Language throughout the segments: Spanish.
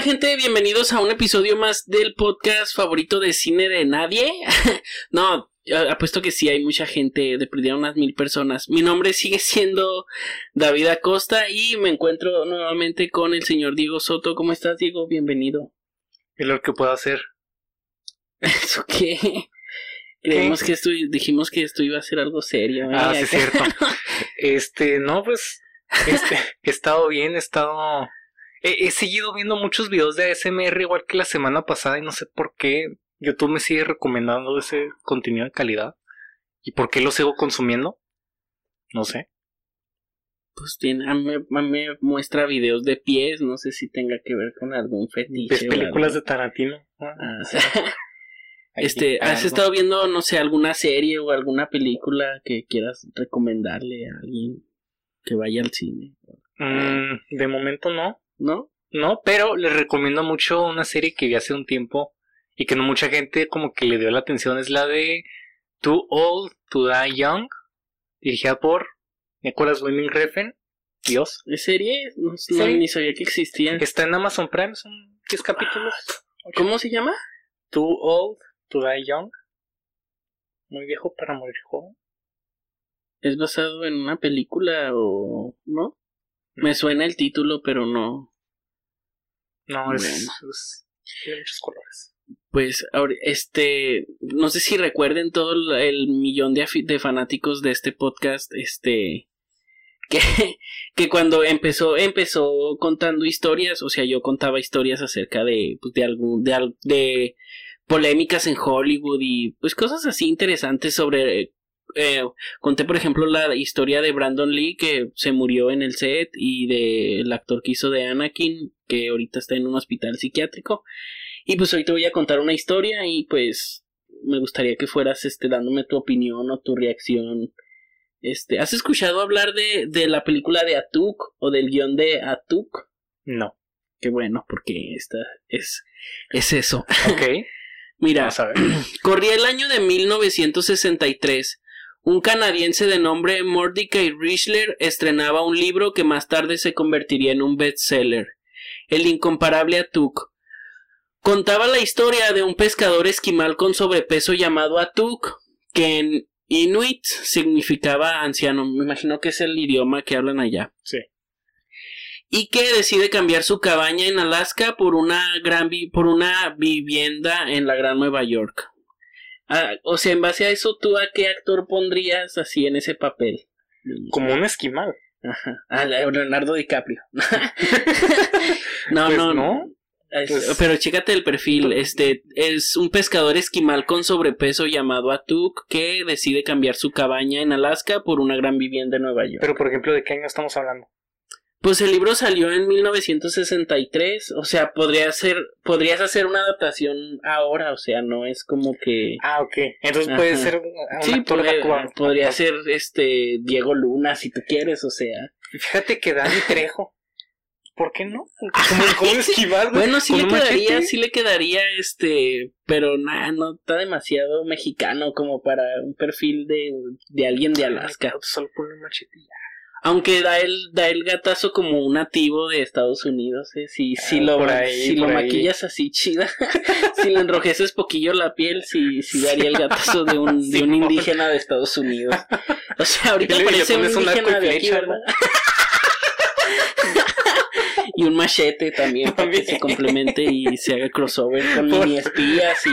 tal gente? Bienvenidos a un episodio más del podcast favorito de cine de nadie. no, apuesto que sí, hay mucha gente, de perdida unas mil personas. Mi nombre sigue siendo David Acosta y me encuentro nuevamente con el señor Diego Soto. ¿Cómo estás, Diego? Bienvenido. Es lo que puedo hacer. ¿Eso qué? Creemos que esto, dijimos que esto iba a ser algo serio. ¿eh? Ah, sí, es cierto. este, no, pues, este, he estado bien, he estado He, seguido viendo muchos videos de ASMR igual que la semana pasada y no sé por qué YouTube me sigue recomendando ese contenido de calidad. ¿Y por qué lo sigo consumiendo? No sé. Pues tiene, a mí, me muestra videos de pies, no sé si tenga que ver con algún fetiche. ¿Ves películas de Tarantino? Ah, este, ¿has estado viendo, no sé, alguna serie o alguna película que quieras recomendarle a alguien que vaya al cine? Mm, de momento no. ¿No? No, pero les recomiendo mucho una serie que vi hace un tiempo y que no mucha gente como que le dio la atención, es la de Too Old to Die Young, dirigida por Nicholas Winding Refn. Dios. ¿Es serie? No, ni sabía que existía. Está en Amazon Prime, son 10 capítulos. ¿Cómo se llama? Too Old to Die Young. Muy viejo para morir joven. ¿Es basado en una película o no? Me suena el título, pero no. No, es, tiene muchos colores. Pues, ahora, este, no sé si recuerden todo el millón de, de fanáticos de este podcast, este, que, que cuando empezó, empezó contando historias, o sea, yo contaba historias acerca de, pues, de algún, de, de polémicas en Hollywood y pues cosas así interesantes sobre eh, conté por ejemplo la historia de Brandon Lee que se murió en el set y del actor que hizo de Anakin que ahorita está en un hospital psiquiátrico. Y pues hoy te voy a contar una historia y pues me gustaría que fueras este dándome tu opinión o tu reacción. Este has escuchado hablar de, de la película de Atuk o del guion de Atuk no. Qué bueno porque esta es es eso. Ok. Mira, corría el año de 1963 un canadiense de nombre Mordecai Richler estrenaba un libro que más tarde se convertiría en un bestseller, El incomparable Atuk. Contaba la historia de un pescador esquimal con sobrepeso llamado Atuk, que en Inuit significaba anciano. Me imagino que es el idioma que hablan allá. Sí. Y que decide cambiar su cabaña en Alaska por una gran por una vivienda en la Gran Nueva York. Ah, o sea, en base a eso, ¿tú a qué actor pondrías así en ese papel? Como un esquimal. Ajá. A Leonardo DiCaprio. no, pues no, no. Pues pero chécate el perfil. Este es un pescador esquimal con sobrepeso llamado Atuk que decide cambiar su cabaña en Alaska por una gran vivienda en Nueva York. Pero, por ejemplo, ¿de qué año estamos hablando? Pues el libro salió en 1963, o sea, podría ser, podrías hacer una adaptación ahora, o sea, no es como que... Ah, ok, entonces puede ser un, sí, podría ser este Diego Luna si tú quieres, o sea... Fíjate que Dani Trejo, ¿por qué no? ¿Cómo, esquivar? bueno, sí le quedaría, sí le quedaría, este, pero nada, no está demasiado mexicano como para un perfil de, de alguien de Alaska. solo pone machetilla. Aunque da el, da el gatazo como un nativo de Estados Unidos, ¿eh? Si, si ah, lo, si lo maquillas así chida, si le enrojeces poquillo la piel, sí, sí daría el gatazo de un, de un indígena de Estados Unidos. O sea, ahorita parece un indígena de aquí, ¿verdad? y un machete también, para que se complemente y se haga crossover con mini espías y...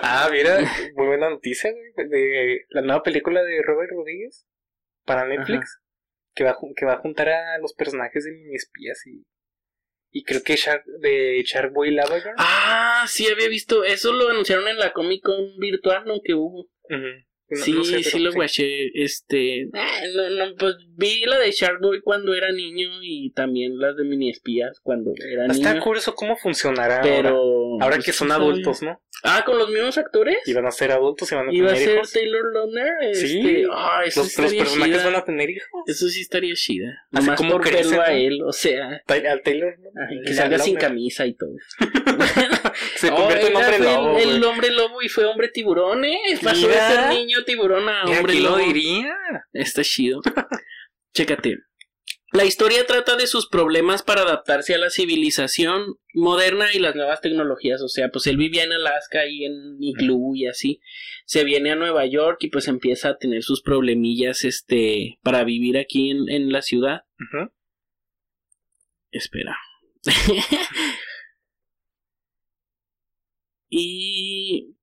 ah, mira, muy buena noticia de la nueva película de Robert Rodríguez para Netflix que va, que va a juntar a los personajes de mini espías y, y creo que Shark, de Sharkboy Lava Ah, sí, había visto. Eso lo anunciaron en la Comic Con virtual, ¿no? Que hubo. Sí, sí lo guaché. Este. Ah, no, no, pues vi la de Sharkboy cuando era niño y también las de mini espías cuando era niño. Está curioso cómo funcionará pero, ahora, ahora pues que son adultos, ¿no? Ah, con los mismos actores. Iban a ser adultos y van a tener hijos. Iba a ser Taylor Lautner. Este... Sí. Ah, eso los, los personajes van a tener hijos. Eso sí estaría chida. Así Nomás como por verlo a él, o sea. Al Taylor. que salga sin camisa y todo. Se convierte en hombre lobo. El, el, hombre lobo y fue hombre tiburón, ¿eh? Pasó de ser niño tiburón a hombre lobo. lo diría? Está chido. Chécate. La historia trata de sus problemas para adaptarse a la civilización moderna y las nuevas tecnologías. O sea, pues él vivía en Alaska y en Igloo y así. Se viene a Nueva York y pues empieza a tener sus problemillas este para vivir aquí en, en la ciudad. Espera. y...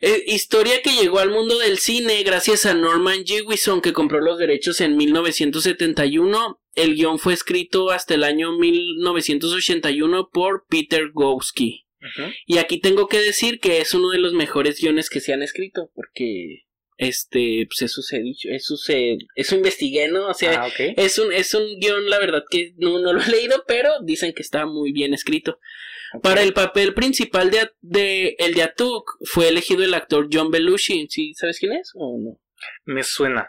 Eh, historia que llegó al mundo del cine gracias a Norman Jewison que compró los derechos en 1971. El guion fue escrito hasta el año 1981 por Peter Gowski. Y aquí tengo que decir que es uno de los mejores guiones que se han escrito porque este pues eso se ha dicho, eso se eso investigué, ¿no? O sea, Ah, es un, es un guion, la verdad que no, no lo he leído, pero dicen que está muy bien escrito. Para el papel principal de, de el de Atuk fue elegido el actor John Belushi. ¿Sí sabes quién es o no? Me suena.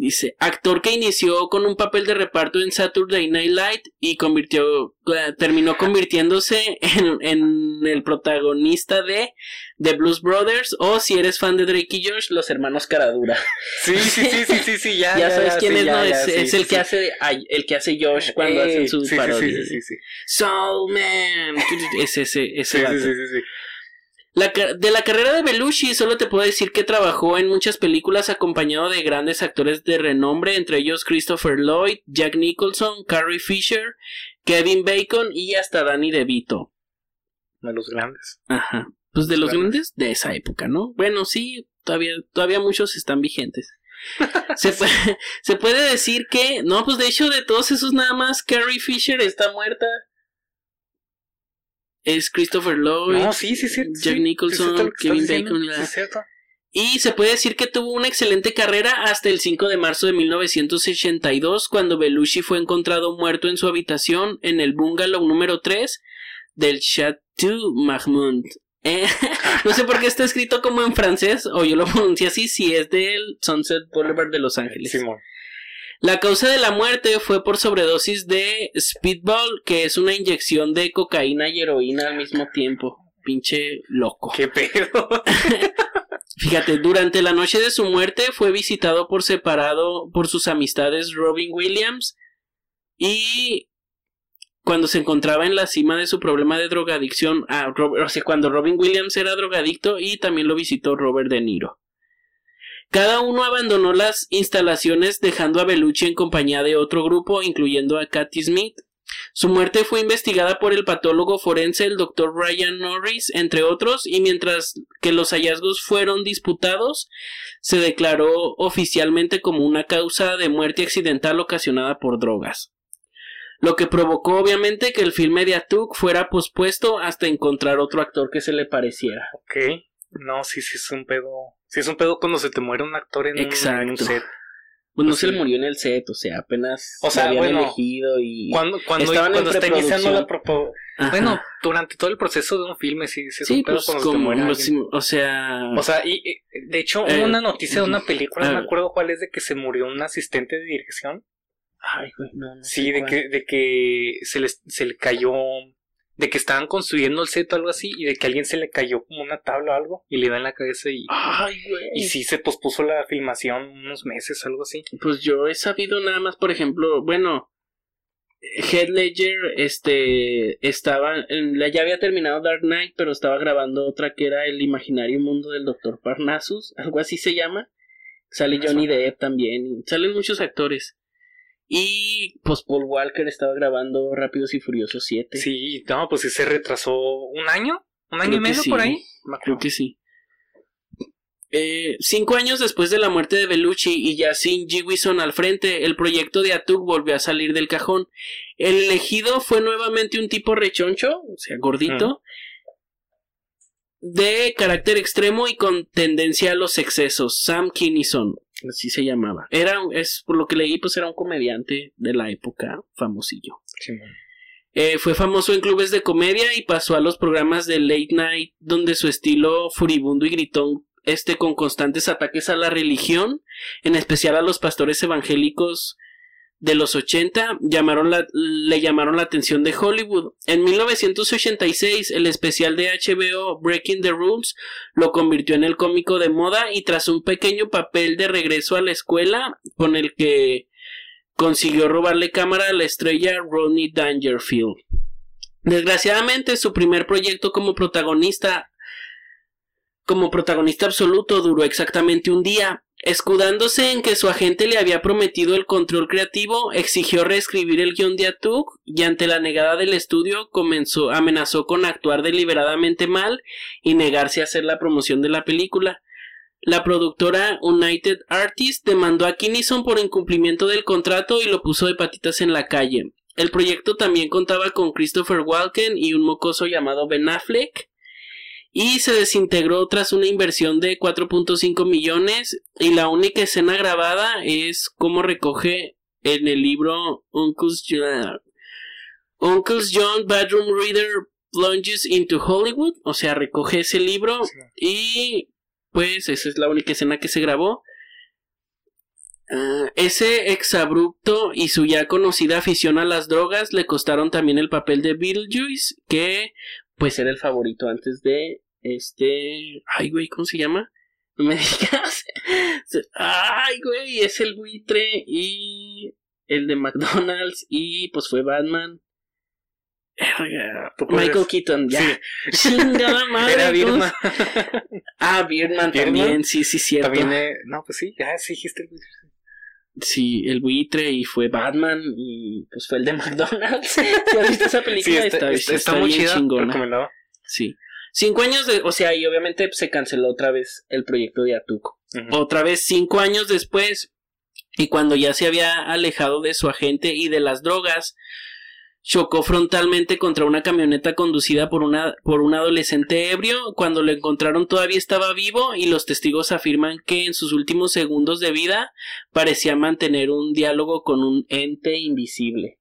Dice, actor que inició con un papel de reparto en Saturday Night Live y convirtió, eh, terminó convirtiéndose en, en el protagonista de The Blues Brothers o si eres fan de Drake y Josh, los hermanos Caradura. Sí, sí, sí, sí, sí, sí, ya. ya, sabes quién sí, es, ¿no? es el que hace el que hace Josh cuando Ey, hacen sus parodias. Soul Man. Es ese, ese sí, sí, sí. La de la carrera de Belushi solo te puedo decir que trabajó en muchas películas acompañado de grandes actores de renombre, entre ellos Christopher Lloyd, Jack Nicholson, Carrie Fisher, Kevin Bacon y hasta Danny DeVito. De los grandes. Ajá. Pues de los Claro. grandes de esa época, ¿no? Bueno, sí, todavía, todavía muchos están vigentes. se, puede, se puede decir que, no, pues de hecho de todos esos nada más Carrie Fisher está muerta. Es Christopher Lloyd. No, sí, sí, sí. Jack Nicholson, Kevin diciendo, Bacon, cierto. Y se puede decir que tuvo una excelente carrera hasta el 5 de marzo de 1982, cuando Belushi fue encontrado muerto en su habitación en el bungalow número 3 del Chateau Marmont. Eh, no sé por qué está escrito como en francés, o yo lo pronuncio así, si es del Sunset Boulevard de Los Ángeles. Simón. La causa de la muerte fue por sobredosis de Speedball, que es una inyección de cocaína y heroína al mismo tiempo. Pinche loco. ¿Qué pedo? Fíjate, durante la noche de su muerte fue visitado por separado por sus amistades Robin Williams y cuando se encontraba en la cima de su problema de drogadicción, ah, o sea, cuando Robin Williams era drogadicto y también lo visitó Robert De Niro. Cada uno abandonó las instalaciones dejando a Belushi en compañía de otro grupo, incluyendo a Cathy Smith. Su muerte fue investigada por el patólogo forense, el Dr. Ryan Norris, entre otros, y mientras que los hallazgos fueron disputados, se declaró oficialmente como una causa de muerte accidental ocasionada por drogas. Lo que provocó obviamente que el filme de Atuk fuera pospuesto hasta encontrar otro actor que se le pareciera. ok. No, sí, sí es un pedo. Sí es un pedo cuando se te muere un actor en, un- en un, Exacto. set. Pues no se le murió en el set, o sea, apenas O sea, habían bueno, elegido y... Cuando, cuando, cuando está iniciando la. Ajá. Bueno, durante todo el proceso de un filme, sí, sí es sí, un pedo pues cuando se te como, o sea... O sea, y, y, de hecho, Eh, hubo una noticia de una película, no me acuerdo cuál es, de que se murió un asistente de dirección. Ay, güey, no, no Sí, sé de cuál. que, de que se, les, se le cayó, de que estaban construyendo el set o algo así, y de que alguien se le cayó como una tabla o algo, y le da en la cabeza y, Ay, güey. y sí se pospuso la filmación unos meses, algo así. Pues yo he sabido nada más, por ejemplo, bueno, Head Ledger, este, estaba, ya había terminado Dark Knight, pero estaba grabando otra que era El Imaginario Mundo del Doctor Parnassus, algo así se llama. Sale Johnny. Depp también, salen muchos actores. Y pues Paul Walker estaba grabando Rápidos y Furiosos 7. Sí, no, pues se retrasó un año, un año Creo y medio sí. por ahí. Creo que sí. Eh, cinco años después de la muerte de Bellucci y ya sin Jewison al frente, el proyecto de Atuk volvió a salir del cajón. El elegido fue nuevamente un tipo rechoncho, o sea, gordito, de carácter extremo y con tendencia a los excesos. Sam Kinison, así se llamaba. Era, es por lo que leí, pues era un comediante de la época, famosillo. Simón. Eh, fue famoso en clubes de comedia y pasó a los programas de late night donde su estilo furibundo y gritón este con constantes ataques a la religión, en especial a los pastores evangélicos de los 80, llamaron la- le llamaron la atención de Hollywood. En 1986, el especial de HBO Breaking the Rules lo convirtió en el cómico de moda y tras un pequeño papel de regreso a la escuela con el que consiguió robarle cámara a la estrella Rodney Dangerfield. Desgraciadamente, su primer proyecto como protagonista como protagonista absoluto duró exactamente un día. Escudándose en que su agente le había prometido el control creativo, exigió reescribir el guion de Atuk y ante la negada del estudio comenzó, amenazó con actuar deliberadamente mal y negarse a hacer la promoción de la película. La productora United Artists demandó a Kinison por incumplimiento del contrato y lo puso de patitas en la calle. El proyecto también contaba con Christopher Walken y un mocoso llamado Ben Affleck y se desintegró tras una inversión de 4.5 millones. Y la única escena grabada es como recoge en el libro Uncle's, Uncle's John Bedroom Reader Plunges into Hollywood, o sea, recoge ese libro y pues esa es la única escena que se grabó. Ah, ese exabrupto y su ya conocida afición a las drogas le costaron también el papel de Beetlejuice, que pues era el favorito antes de este... Ay, güey, ¿cómo se llama? No me digas. Ay, güey, es el buitre y el de McDonald's y pues fue Batman. Michael Keaton, ya. Chingada madre. Era Birman. ah, Birdman también, sí, sí, cierto. También, no, pues sí, ya sí dijiste. Sí, el buitre y fue Batman y pues fue el de McDonald's. ¿Ya viste esa película? Sí, está, está, está, muy chida, chingona. Sí. Cinco años de, o sea, y obviamente se canceló otra vez el proyecto de Atuco. Otra vez cinco años después, y cuando ya se había alejado de su agente y de las drogas, chocó frontalmente contra una camioneta conducida por, una, por un adolescente ebrio. Cuando lo encontraron todavía estaba vivo y los testigos afirman que en sus últimos segundos de vida parecía mantener un diálogo con un ente invisible.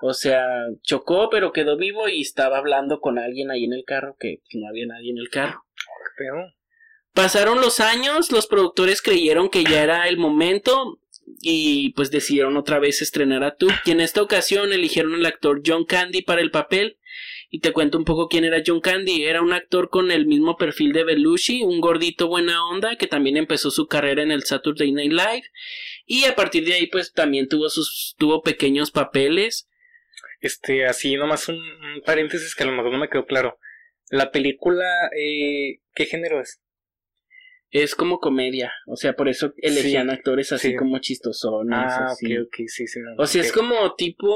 O sea, chocó pero quedó vivo y estaba hablando con alguien ahí en el carro que no había nadie en el carro. Pasaron los años, los productores creyeron que ya era el momento y pues decidieron otra vez estrenar a tú y en esta ocasión eligieron al actor John Candy para el papel y te cuento un poco quién era John Candy. Era un actor con el mismo perfil de Belushi, un gordito buena onda que también empezó su carrera en el Saturday Night Live y a partir de ahí pues también tuvo sus tuvo pequeños papeles. Este, así nomás un, paréntesis que a lo mejor no me quedó claro. La película, eh, ¿qué género es? Es como comedia, o sea, por eso elegían actores así como chistosones. Ah, así. ok, ok, sí, sí. o sea, es como tipo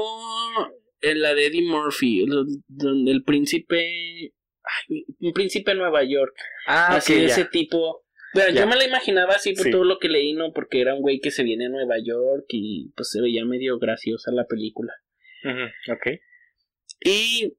en la de Eddie Murphy, donde el príncipe, ay, un príncipe de Nueva York. Ah, así de ese tipo. Bueno, yo me la imaginaba así por todo lo que leí, ¿no? Porque era un güey que se viene a Nueva York y pues se veía medio graciosa la película. ok. Y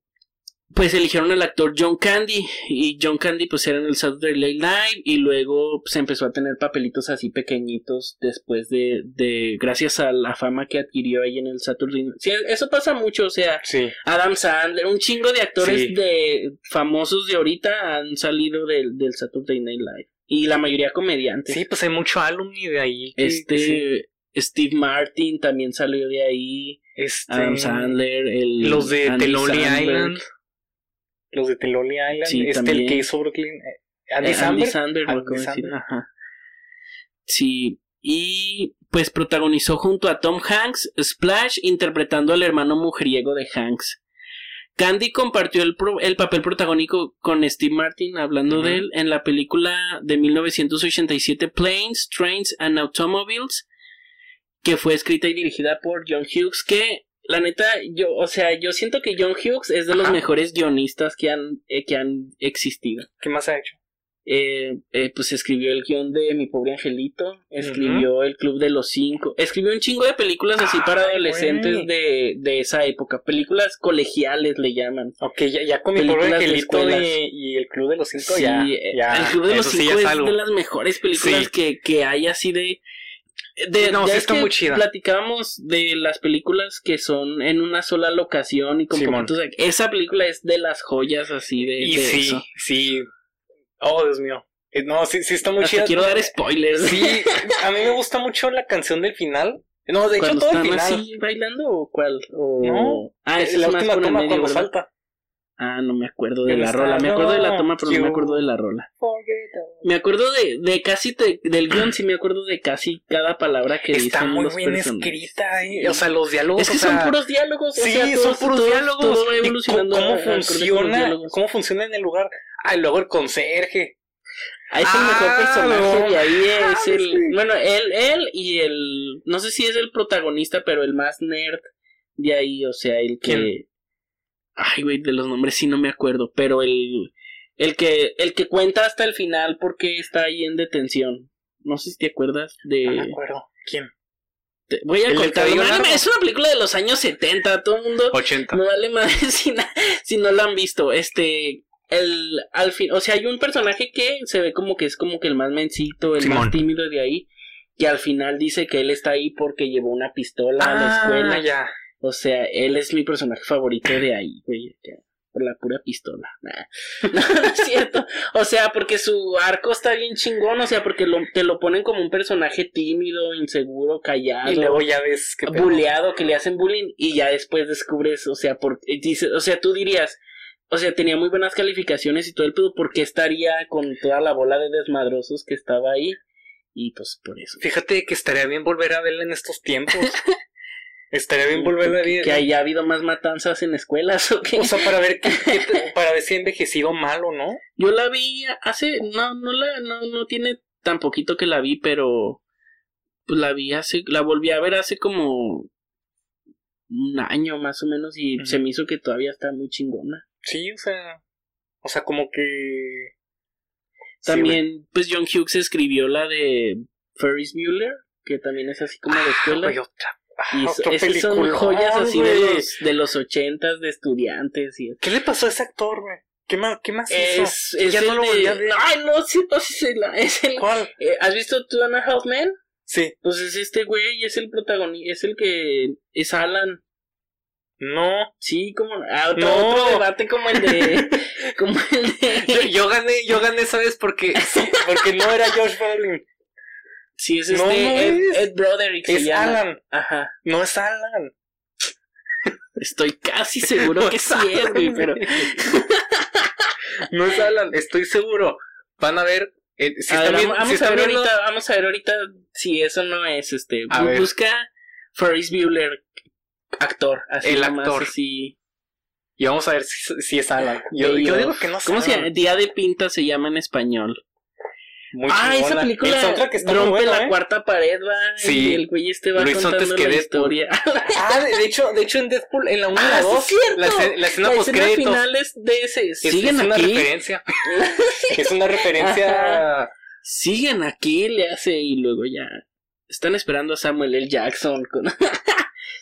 pues eligieron al actor John Candy y John Candy pues era en el Saturday Night Live y luego pues empezó a tener papelitos así pequeñitos después de, de gracias a la fama que adquirió ahí en el Saturday Night sí, eso pasa mucho o sea sí. Adam Sandler un chingo de actores de famosos de ahorita han salido del, del Saturday Night Live y la mayoría comediantes. Sí pues hay mucho alumni de ahí este Steve Martin también salió de ahí este... Adam Sandler el los de Island los de Teloli Island, Sí, este también. el que hizo Brooklyn, eh, Andy Eh. Samberg, Andy Samberg. ajá. Sí, y pues protagonizó junto a Tom Hanks Splash interpretando al hermano mujeriego de Hanks. Candy compartió el, pro- el papel protagónico con Steve Martin, hablando de él, en la película de 1987 Planes, Trains and Automobiles, que fue escrita y dirigida por John Hughes, que la neta, yo, o sea, yo siento que John Hughes es de los Ajá. mejores guionistas que han, eh, que han existido. ¿Qué más ha hecho? Eh, eh, pues escribió el guion de Mi Pobre Angelito, escribió El Club de los Cinco, escribió un chingo de películas así para Ay, adolescentes de, de esa época, películas colegiales le llaman. Ok, ya, ya con mi pobre de angelito y, el Club de los Cinco, Sí, ya, eh, ya. El Club de los sí Cinco es algo. de las mejores películas Sí. que, que hay así de... De, No, ya sí es está que muy chida. Platicábamos de las películas que son en una sola locación y con poquitos... Esa película es de las joyas así de, Y de sí, eso. sí. Oh, Dios mío. Eh, No, sí, sí está muy Hasta chida. quiero dar spoilers. Sí, a mí me gusta mucho la canción del final. No, de hecho todo el final. así bailando o cuál o No, ah la es más última toma cuando ¿verdad? salta. Ah, no me acuerdo de la rola. Me acuerdo de la toma, pero no me acuerdo de la rola. Me acuerdo de, de casi del guion, sí me acuerdo de casi cada palabra que Está dicen muy los bien personajes. escrita, eh. o sea, los diálogos. Es que o sea, son puros diálogos. o Sí, sea, son puros diálogos. todo va ¿Y evolucionando ¿Cómo funciona? ¿Cómo funciona en el lugar? Ah, luego el conserje. Ah, es el mejor Ah, personaje no. de ahí. Es el. sí. Bueno, él, él y el. No sé si es el protagonista, pero el más nerd de ahí. O sea, el que. ¿Quién? Ay, güey, de los nombres sí no me acuerdo. Pero el. El que, el que cuenta hasta el final porque está ahí en detención. No sé si te acuerdas de. No me acuerdo. ¿Quién? te- voy a ¿El del contar. es una película de los años 70. Todo el mundo 80. no vale madre si, na- si no lo han visto. Este, el, al fin, o sea, hay un personaje que se ve como que es como que el más mencito, el Simón. más tímido de ahí. Y al final dice que él está ahí porque llevó una pistola a la Ah, escuela. ya. O sea, él es mi personaje favorito de ahí, güey. Por la pura pistola. Nah. No, no es cierto. O sea, porque su arco está bien chingón. O sea, porque lo, te lo ponen como un personaje tímido, inseguro, callado Y luego ya ves que. bulleado, que le hacen bullying y ya después descubres, o sea, por, y dice, o sea, tú dirías, o sea, tenía muy buenas calificaciones y todo el pedo, ¿por qué estaría con toda la bola de desmadrosos que estaba ahí? Y pues por eso. Fíjate que estaría bien volver a verla en estos tiempos. estaría bien volverla a ver. Que haya habido más matanzas en escuelas o qué. O sea, para ver te- para ver si ha envejecido mal o no. Yo la vi hace, no, no la, no, no tiene tan poquito que la vi, pero pues la vi hace, la volví a ver hace como un año más o menos y se me hizo que todavía está muy chingona. Sí, o sea. O sea, como que. Sí, También, pues John Hughes escribió la de Ferris Bueller, que también es así como de güey. escuela. Otra. Ah, y otro esas son joyas así de los, de los ochentas, de estudiantes y ¿Qué le pasó a ese actor, güey? ¿Qué más, qué más es, hizo? es ya no lo de- volví a ver. Ay, no, sí, no, sí, es el... ¿Cuál? eh, ¿Has visto Two and a Half Men? Sí. Pues es este güey, es el protagonista, es el que es Alan. No. Sí, como ah, otro, No. otro debate como el de como el Yo, de yo gané, yo gané, ¿sabes? Porque, porque no era Josh Brolin. Sí, es este no Ed, es. Ed Broderick se Es llama. Alan. Ajá. No es Alan. Estoy casi seguro No que es sí es, güey, pero No es Alan, estoy seguro. Van a ver. eh, si a ver, vamos, si a ver viendo- ahorita, vamos a ver ahorita si eso no es este. A Bu- ver. Busca Ferris Bueller actor, así El nomás, actor. así. Y vamos a ver si, si es Alan. Yo, digo que no es ¿Cómo se llama? Día de Pinta se llama en español. Muy ah, esa película El soundtrack está rompe la ¿eh? cuarta pared, va. Sí. Y el güey este va antes contando que la historia. Ah, de hecho, de hecho en Deadpool, en la 1 y Ah, la sí 2, es cierto. la, escena- la escena La post final es de ese. Es, Siguen es una referencia. es una referencia. Siguen aquí, le hace y luego ya. Están esperando a Samuel L. Jackson. Con...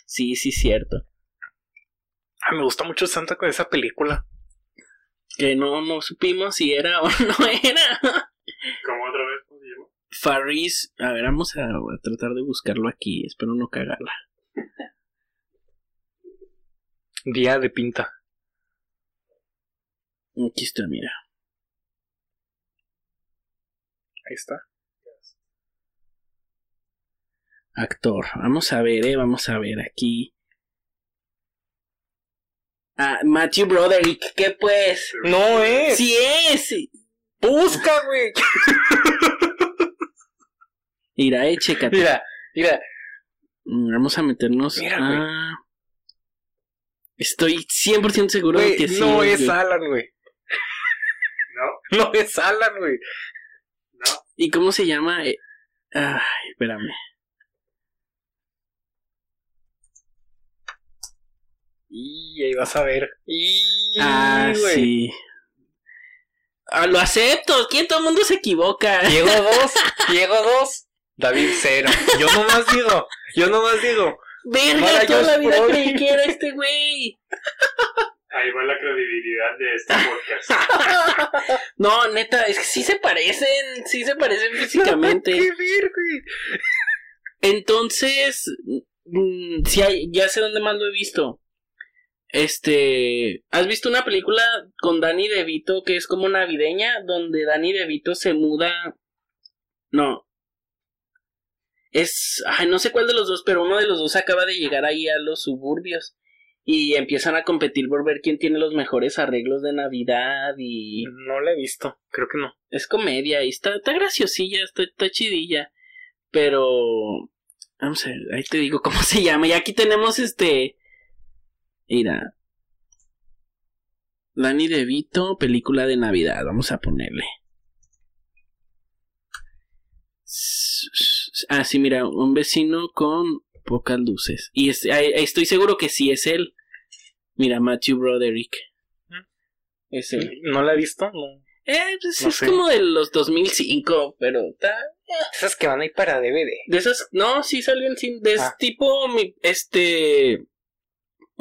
sí, sí, cierto. Ah, me gusta mucho soundtrack de esa película. Que no, no supimos si era o no era. ¿Cómo otra vez? ¿Cómo se llama? Faris. A ver, vamos a, a tratar de buscarlo aquí. Espero no cagarla. Día de pinta. Aquí está, mira. Ahí está. Actor. Vamos a ver, eh. Vamos a ver aquí. Ah, Matthew Broderick. ¿Qué pues? No es. Sí es. Busca, güey. Mira, eh, chécate. Mira, mira. Mm, Vamos a meternos. Mira, güey. estoy 100% seguro de que sí. no es güey. Alan, güey. No, No es Alan, güey. no. ¿Y cómo se llama? Eh, Ay, espérame. Y ahí vas a ver. Y, Ah, güey. sí. Ah, lo acepto. ¿Quién todo el mundo se equivoca? Diego 2, Diego 2, David 0. Yo nomás digo, yo nomás digo. Verga, toda la vida creí que era este güey. Ahí va la credibilidad de este podcast. No, neta, es que sí se parecen, sí se parecen físicamente. Qué ver, güey. Entonces, mm, sí hay, ya sé dónde más lo he visto. Este, ¿has visto una película con Danny DeVito que es como navideña, donde Danny DeVito se muda? No. Es, ay, no sé cuál de los dos, pero uno de los dos acaba de llegar ahí a los suburbios y empiezan a competir por ver quién tiene los mejores arreglos de Navidad y No la he visto, creo que no. es comedia y está, está graciosilla, está, está chidilla, pero vamos a ver, ahí te digo cómo se llama. Y aquí tenemos este, mira, Danny DeVito, película de Navidad, vamos a ponerle. Ah, sí, mira, un vecino con pocas luces. Y es- estoy seguro que sí es él. Mira, Matthew Broderick. Es él. No la he visto, no. Eh, pues No es sé. como de los 2005, pero está... Esas que van ahí para DVD. De esas, no, sí salió en cine, de Ah. tipo, mi- este,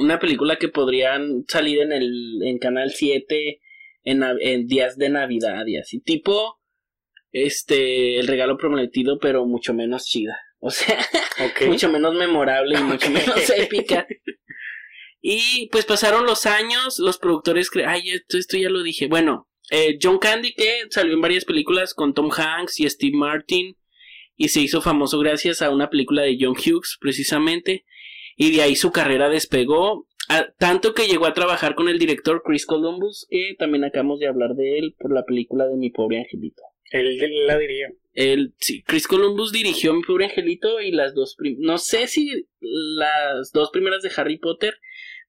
una película que podrían salir en el, en Canal 7 en, días de Navidad y así, tipo, este, El Regalo Prometido, pero mucho menos chida, o sea, mucho menos memorable y mucho menos épica. Y pues pasaron los años, los productores, cre- ay, esto, esto ya lo dije, bueno, eh, John Candy que salió en varias películas con Tom Hanks y Steve Martin y se hizo famoso gracias a una película de John Hughes precisamente y de ahí su carrera despegó a- tanto que llegó a trabajar con el director Chris Columbus que también acabamos de hablar de él por la película de Mi pobre angelito. Él, él la diría. El, sí, Chris Columbus dirigió Mi pobre angelito y las dos no sé si las dos primeras de Harry Potter,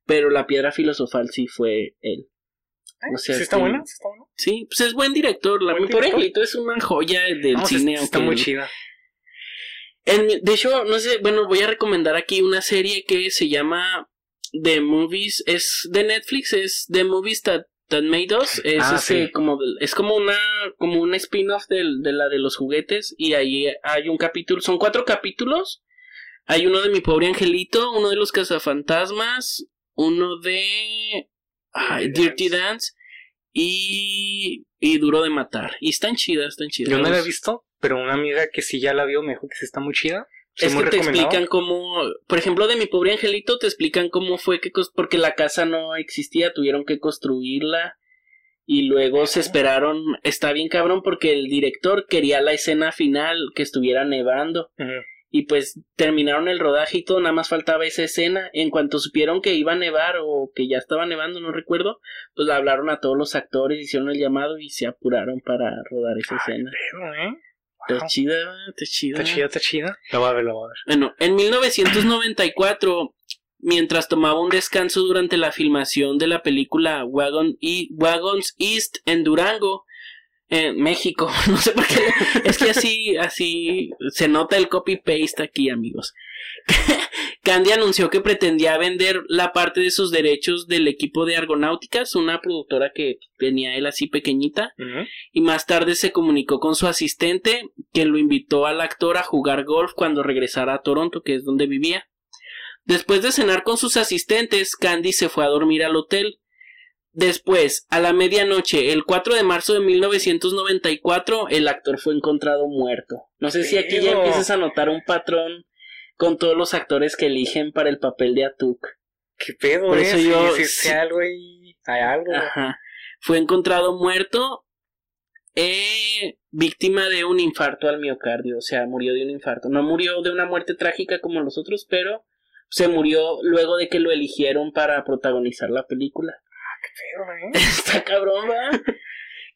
pero la piedra filosofal sí fue él. O sea, ¿Sí está que- buena? ¿Sí está buena? Sí, pues es buen director. La, ¿Buen Mi pobre angelito es una joya del No, cine. está aunque- muy chida. En- de hecho, no sé, bueno, voy a recomendar aquí una serie que se llama The Movies, es de Netflix, es The Movies That, That Made Us, es Ah, sí. como, es como una, como un spin-off del- de la de los juguetes y ahí hay un capítulo, son cuatro capítulos, hay uno de Mi Pobre Angelito, uno de los cazafantasmas, uno de ay, Dirty Dirty Dance y, y Duro de Matar, y están chidas, están chidas. Yo no la he visto, pero una amiga que sí ya la vio me dijo que sí está muy chida. Es muy que te explican cómo, por ejemplo, de mi pobre angelito, te explican cómo fue que, porque la casa no existía, tuvieron que construirla y luego se esperaron, está bien cabrón porque el director quería la escena final que estuviera nevando y pues terminaron el rodaje y todo, nada más faltaba esa escena. En cuanto supieron que iba a nevar o que ya estaba nevando, no recuerdo, pues hablaron a todos los actores, hicieron el llamado y se apuraron para rodar esa escena. Pero, ¿eh? Está chida, está chida. Está chida, está chida. La voy a ver, la voy a ver. Bueno, en 1994, mientras tomaba un descanso durante la filmación de la película Wagon e- Wagons East en Durango, en México, no sé por qué, es que así, así se nota el copy-paste aquí, amigos. Candy anunció que pretendía vender la parte de sus derechos del equipo de Argonáuticas, una productora que tenía él así pequeñita, y más tarde se comunicó con su asistente, quien lo invitó al actor a jugar golf cuando regresara a Toronto, que es donde vivía. Después de cenar con sus asistentes, Candy se fue a dormir al hotel. Después, a la medianoche, el 4 de marzo de 1994, el actor fue encontrado muerto. No sé si aquí ya empiezas a notar un patrón con todos los actores que eligen para el papel de Atuk. ¿Qué pedo, Por eh? eso yo- algo. Hay algo. Ajá. Fue encontrado muerto, eh, víctima de un infarto al miocardio, o sea, murió de un infarto. No murió de una muerte trágica como los otros, pero se murió luego de que lo eligieron para protagonizar la película. Pero, ¿eh? Está cabrón, ¿va?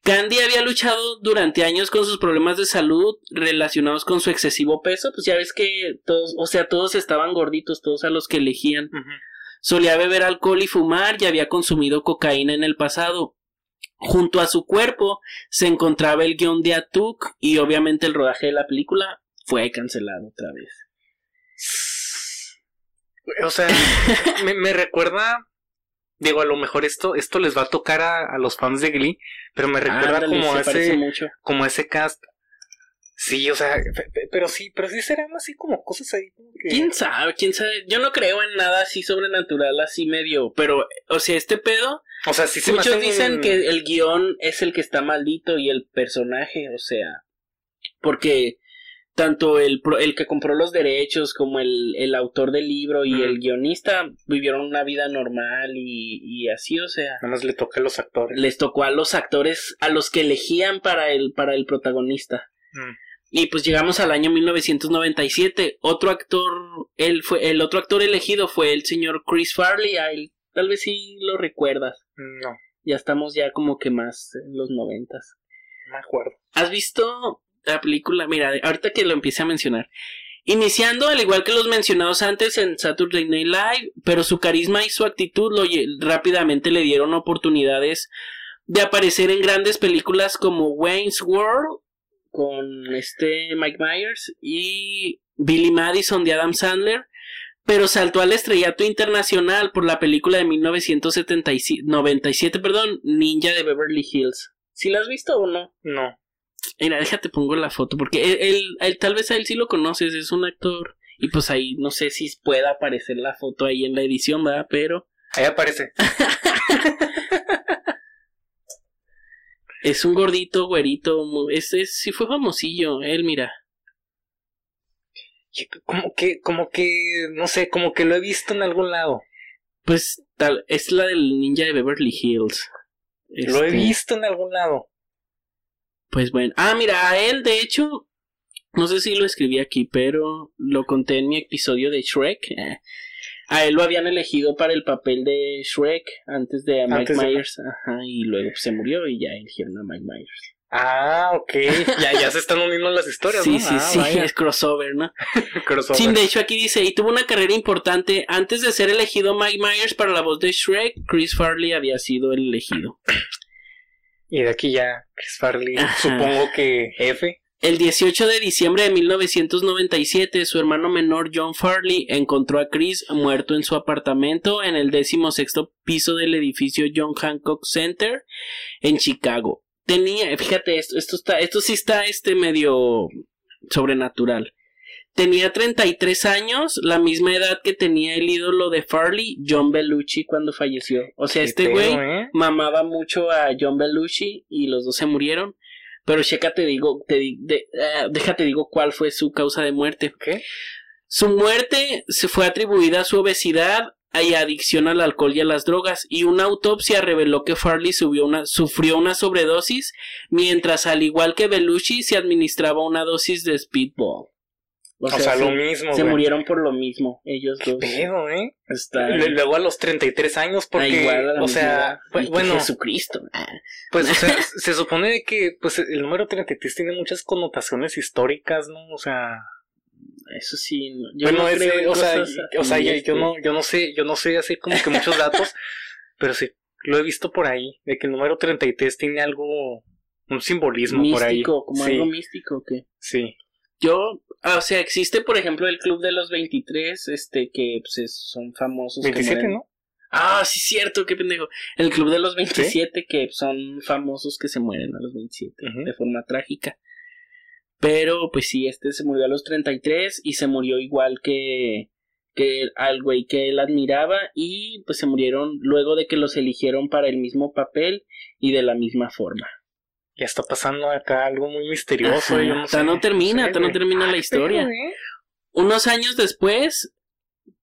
Candy había luchado durante años con sus problemas de salud relacionados con su excesivo peso, pues ya ves que todos, o sea, todos estaban gorditos, todos a los que elegían. Solía beber alcohol y fumar y había consumido cocaína en el pasado. Junto a su cuerpo se encontraba el guion de Atuk y obviamente el rodaje de la película fue cancelado otra vez. O sea, me, me recuerda. Digo, a lo mejor esto, esto les va a tocar a, a los fans de Glee, pero me recuerda Ándale, como ese, mucho. como ese cast. Sí, o sea, pe- pe- pero sí, pero sí serán así como cosas ahí. que- ¿Quién sabe? ¿Quién sabe? Yo no creo en nada así sobrenatural, así medio, pero, o sea, este pedo, O sea, sí se muchos hacen- dicen que el guion es el que está maldito y el personaje, o sea, porque tanto el, el que compró los derechos como el, el autor del libro y el guionista vivieron una vida normal y, y así, o sea, Nada más le toca a los actores. les tocó a los actores, a los que elegían para el, para el protagonista. Mm. Y pues llegamos al año 1997. Otro actor, él fue, el otro actor elegido fue el señor Chris Farley. A él, tal vez sí lo recuerdas. No, Ya estamos ya como que más en los noventas. no me acuerdo. ¿Has visto la película? Mira, ahorita que lo empiece a mencionar. Iniciando, al igual que los mencionados antes en Saturday Night Live, pero su carisma y su actitud lo rápidamente le dieron oportunidades de aparecer en grandes películas como Wayne's World con este Mike Myers y Billy Madison de Adam Sandler, pero saltó al estrellato internacional por la película de 1997, perdón, Ninja de Beverly Hills. ¿Sí la has visto o no? No. Mira, déjate pongo la foto, porque él, él- él- tal vez a él sí lo conoces, es un actor. Y pues ahí no sé si pueda aparecer la foto ahí en la edición, ¿verdad? Pero Ahí aparece. es un gordito, güerito, mu- este sí fue famosillo, él mira. Como que, como que, no sé, como que lo he visto en algún lado. Pues tal, es la del ninja de Beverly Hills. Lo he Este, visto en algún lado. Pues bueno. Ah, mira, a él, de hecho, no sé si lo escribí aquí, pero lo conté en mi episodio de Shrek. Eh, A él lo habían elegido para el papel de Shrek antes de a Mike Antes de- Myers. Ajá, y luego se murió y ya eligieron a Mike Myers. Ah, ok. Ya, ya se están uniendo las historias, Sí, ¿no? sí, Ah, sí, vaya. es crossover, ¿no? Crossover. Sí, de hecho aquí dice, y tuvo una carrera importante. Antes de ser elegido Mike Myers para la voz de Shrek, Chris Farley había sido el elegido. Y de aquí ya, Chris Farley, Ajá. supongo que F. El 18 de diciembre de 1997, su hermano menor John Farley encontró a Chris muerto en su apartamento en el decimosexto piso del edificio John Hancock Center en Chicago. Tenía, fíjate, esto, esto está, esto sí está este medio sobrenatural. Tenía 33 años, la misma edad que tenía el ídolo de Farley, John Belushi, cuando falleció. O sea, Qué este güey ¿eh? mamaba mucho a John Belushi y los dos se murieron. Pero checa, te digo, te de- eh, déjate digo cuál fue su causa de muerte. ¿Qué? Su muerte se fue atribuida a su obesidad y adicción al alcohol y a las drogas, y una autopsia reveló que Farley subió una- sufrió una sobredosis, mientras al igual que Belushi se administraba una dosis de speedball. O, sea, se, lo mismo, se güey. murieron por lo mismo, ellos Qué dos. pedo, ¿eh? Está Luego a los 33 años, porque, Ah, igual la o misma sea, bueno, Jesucristo. Ah. pues, o sea, se supone que, pues, el número 33 tiene muchas connotaciones históricas, ¿no? O sea, Eso sí, no- yo bueno, no creo o sea, o sea, yo, yo no, yo no sé, yo no sé así como que muchos datos, pero sí, lo he visto por ahí, de que el número 33 tiene algo, un simbolismo por ahí. místico, como sí, algo místico que sí. yo, ah, o sea, existe por ejemplo el club de los 23, este que pues, es- son famosos que 27, mueren- ¿no? Ah, sí cierto, qué pendejo. El club de los 27 que son famosos que se mueren a los 27 Ujú. de forma trágica. Pero pues sí, este se murió a los 33 y se murió igual que que al güey que él admiraba y pues se murieron luego de que los eligieron para el mismo papel y de la misma forma. Ya está pasando acá algo muy misterioso. Ajá, yo no sé, no termina, no güey. termina la historia. ¿eh? Unos años después,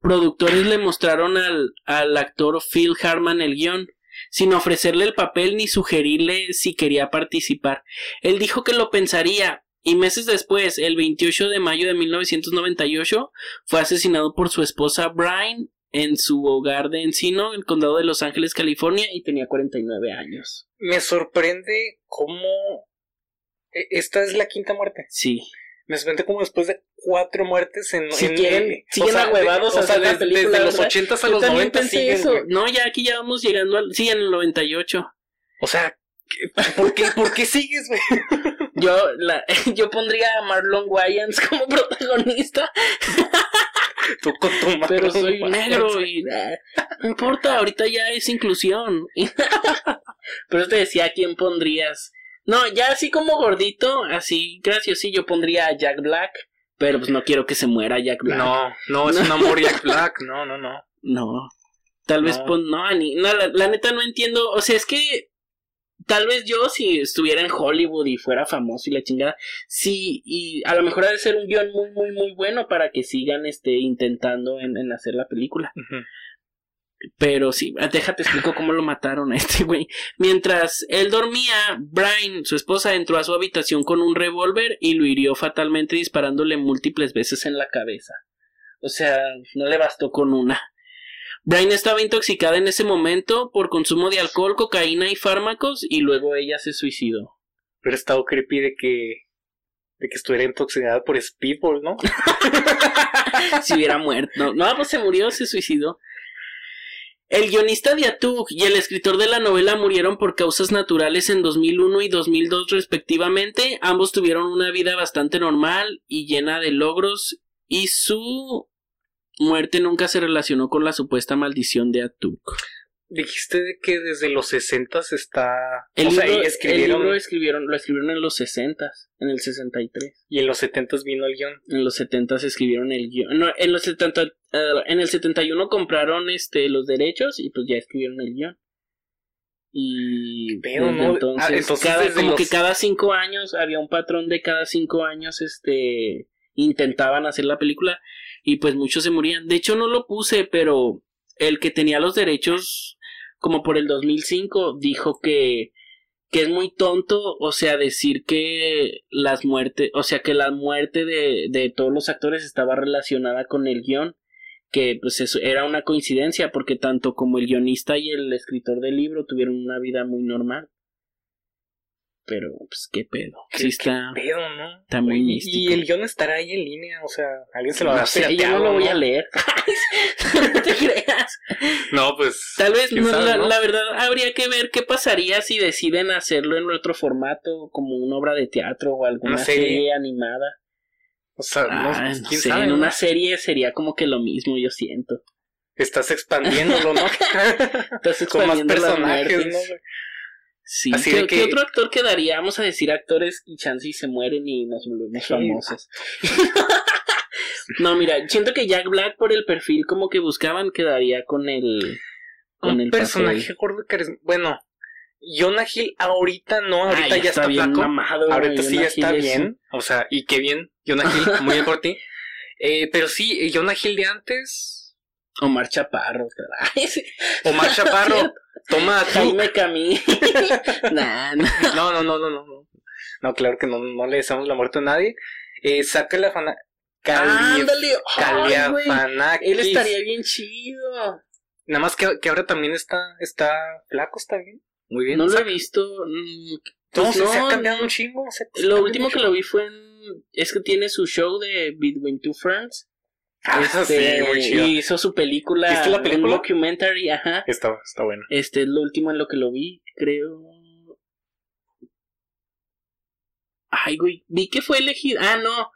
productores le mostraron al, al actor Phil Hartman el guion, sin ofrecerle el papel ni sugerirle si quería participar. Él dijo que lo pensaría, y meses después, el 28 de mayo de 1998, fue asesinado por su esposa Brian en su hogar de Encino, el condado de Los Ángeles, California, y tenía 49 años. Me sorprende cómo... e- Esta es la quinta muerte. Sí. Me sorprende cómo después de cuatro muertes en... En- en- siguen ahuevados de- a o sea, la desde, película, desde los ¿verdad? ochentas a Yo los también noventas pensé siguen, eso. güey. No, ya aquí ya vamos llegando al... Sí, en el 98. O sea, ¿qué- ¿por qué, ¿por qué sigues, güey? Yo, la, yo pondría a Marlon Wayans como protagonista, Tú con tu mano, pero soy negro y no importa, ahorita ya es inclusión. pero te decía quién pondrías. No, ya así como gordito, así graciosillo, pondría a Jack Black, pero pues no quiero que se muera Jack Black. No, no, es un amor Jack Black. No, no, no. No. Tal vez pon, no, ni, no, la, la neta no entiendo, o sea, es que tal vez yo si estuviera en Hollywood y fuera famoso y la chingada, sí, y a lo mejor ha de ser un guion muy, muy, muy bueno para que sigan este intentando en, en hacer la película. Pero sí, déjate explico cómo lo mataron a este güey. Mientras él dormía, Brian, su esposa, entró a su habitación con un revólver y lo hirió fatalmente disparándole múltiples veces en la cabeza. O sea, no le bastó con una. Brian estaba intoxicada en ese momento por consumo de alcohol, cocaína y fármacos y luego ella se suicidó. Pero estado creepy de que de que estuviera intoxicada por Speedball, ¿no? si hubiera muerto. No, no, pues se murió, se suicidó. El guionista de Atug y el escritor de la novela murieron por causas naturales en 2001 y 2002 respectivamente. Ambos tuvieron una vida bastante normal y llena de logros y su muerte nunca se relacionó con la supuesta maldición de Atuk. Dijiste de que desde los 60 está. El, o libro, escribieron. el libro escribieron, lo escribieron en los 60, en el 63. Y en los 70 vino el guion. En los 70 escribieron el guion. No, en los 70, eh, en el 71 compraron este los derechos y pues ya escribieron el guion. Y Pero desde no, entonces, ah, entonces cada- desde como los- que cada cinco años había un patrón de cada cinco años este intentaban hacer la película y pues muchos se morían. De hecho no lo puse, pero el que tenía los derechos como por el 2005 dijo que que es muy tonto, o sea, decir que las muertes, o sea, que la muerte de, de todos los actores estaba relacionada con el guion, que pues eso era una coincidencia, porque tanto como el guionista y el escritor del libro tuvieron una vida muy normal. Pero, pues, qué pedo. Sí está, Pedo, ¿no? está muy Y- místico. Y el guion estará ahí en línea, o sea, alguien se lo No habrá sé, yo no lo voy a leer. no te creas. No, pues. Tal vez, ¿Quién no, sabe, la, no? la verdad, habría que ver qué pasaría si deciden hacerlo en otro formato, como una obra de teatro o alguna Una serie. serie. animada. O sea, Ah, no, no quién sé, sabe. en no? una serie sería como que lo mismo, yo siento. Estás expandiéndolo, ¿no? Entonces, Con más expandiendo las personajes, muertes. ¿no? Sí, Así ¿qué, otro actor quedaría? Vamos a decir actores y chance y se mueren y nos volvemos famosos. no, mira, siento que Jack Black por el perfil como que buscaban quedaría con el con Un el personaje gordo que eres. Bueno, Jonah Hill ahorita no, Ah, ahorita ya está, bien flaco. mamado, ahorita sí ya está Hill es bien. O sea, y qué bien. Jonah Hill, muy bien por ti. Eh, pero sí, eh, Jonah Hill de antes. Omar Chaparro. Ay, sí. Omar Chaparro. Toma tú. Jaime Camil. nah. No, no, no, no, no. No, no claro que no, no le deseamos la muerte a nadie. Eh, saca la fana. Cali- Ándale. Caliafanakis. Él estaría bien chido. Nada más que, que ahora también está, está flaco, está bien. Muy bien. No lo he visto. mm, No, pues se, se ha no, cambiado un chingo. se- Lo último que lo vi fue en. Es que tiene su show de Between Two Friends. Ah, Este, sí, muy chido. Y hizo su película. ¿Viste la película? Un documentary, ajá. Está, está bueno. Este es lo último en lo que lo vi, creo. Ay, güey. Vi que fue elegido. Ah, no.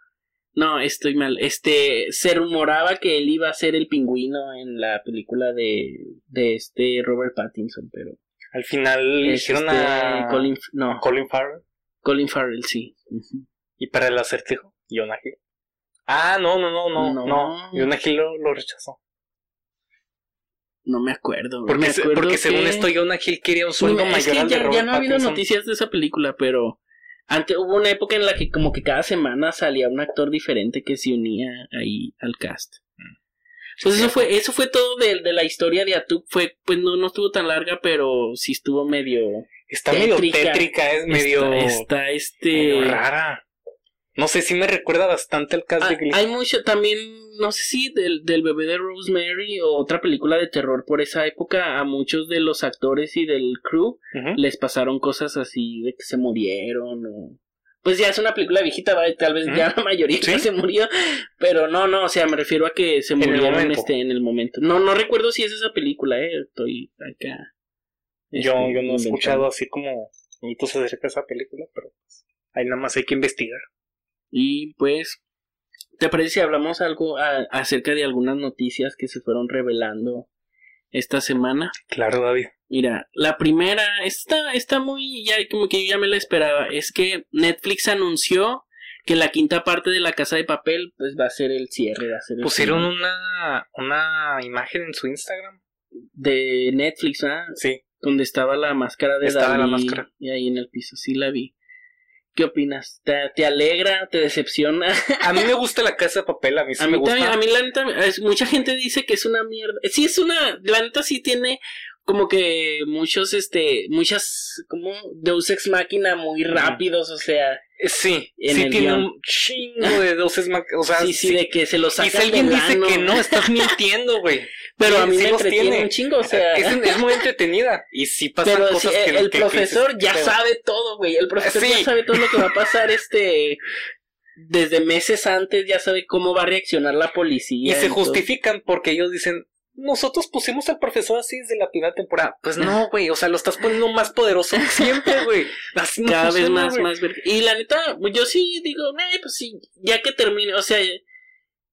No, estoy mal. Este, se rumoraba que él iba a ser el pingüino en la película de, de este Robert Pattinson, pero. Al final es hicieron este a Colin, no, Colin Farrell. Colin Farrell, sí. Y para el acertijo, Jonah Hill. Ah, no, no, no, no, No. no. Jonah Hill lo, rechazó. No me acuerdo. Porque, me acuerdo porque según que- esto, Jonah Hill quería un sueldo es mayor que al de ya, Robert ya no ha habido Pattinson. noticias de esa película, pero antes hubo una época en la que como que cada semana salía un actor diferente que se unía ahí al cast. Pues eso fue, eso fue todo de, de la historia de Atuk, fue, pues no, no estuvo tan larga, pero sí estuvo medio Está medio tétrica. tétrica, es medio, está, está, este medio rara. No sé, sí me recuerda bastante al cast Ah, de Glee. hay mucho también, no sé si del, del bebé de Rosemary o otra película de terror por esa época, a muchos de los actores y del crew les pasaron cosas así de que se murieron o... Pues ya es una película viejita, ¿vale? tal vez ya la mayoría Sí. se murió, pero no, no, o sea, me refiero a que se En el murieron este, en el momento. No, no recuerdo si es esa película, eh, estoy acá. Yo, este, yo no he inventando. escuchado así como mitos acerca de esa película, pero pues, ahí nada más hay que investigar. Y pues, ¿te parece si hablamos algo a- acerca de algunas noticias que se fueron revelando esta semana? Claro, David. Mira, la primera está, está muy, ya como que yo ya me la esperaba, es que Netflix anunció que la quinta parte de La Casa de Papel pues va a ser el cierre, va a ser el Pusieron una, una imagen en su Instagram. de Netflix, ¿ah? Sí. Donde estaba la máscara de Estaba la máscara. y ahí en el piso, sí la vi. ¿Qué opinas? ¿Te, te alegra? ¿Te decepciona? A mí me gusta la casa de papel, a mí sí a me mí gusta. también, a mí la neta, es- mucha gente dice que es una mierda. Sí, es una, la neta sí tiene como que muchos, este, muchas, como Deus Ex Máquina muy rápidos, o sea, Sí, En sí el tiene guion. un chingo de doses, ma- o sea, sí, sí, de que se lo y sacan si alguien dice que no, estás mintiendo, güey. Pero sí, a mí sí me los entretiene tiene. un chingo, o sea, Es, es muy entretenida y sí pasan pero sí, cosas que el, el que- que profesor dices, ya pero- sabe todo, güey, el profesor Sí. ya sabe todo lo que va a pasar, este, desde meses antes ya sabe cómo va a reaccionar la policía. Y se justifican porque ellos dicen, nosotros pusimos al profesor así desde la primera temporada. Pues no, güey, o sea, lo estás poniendo más poderoso que siempre, güey. No cada vez más, güey. más. Y la neta, yo sí digo, eh, pues sí, ya que termine, o sea,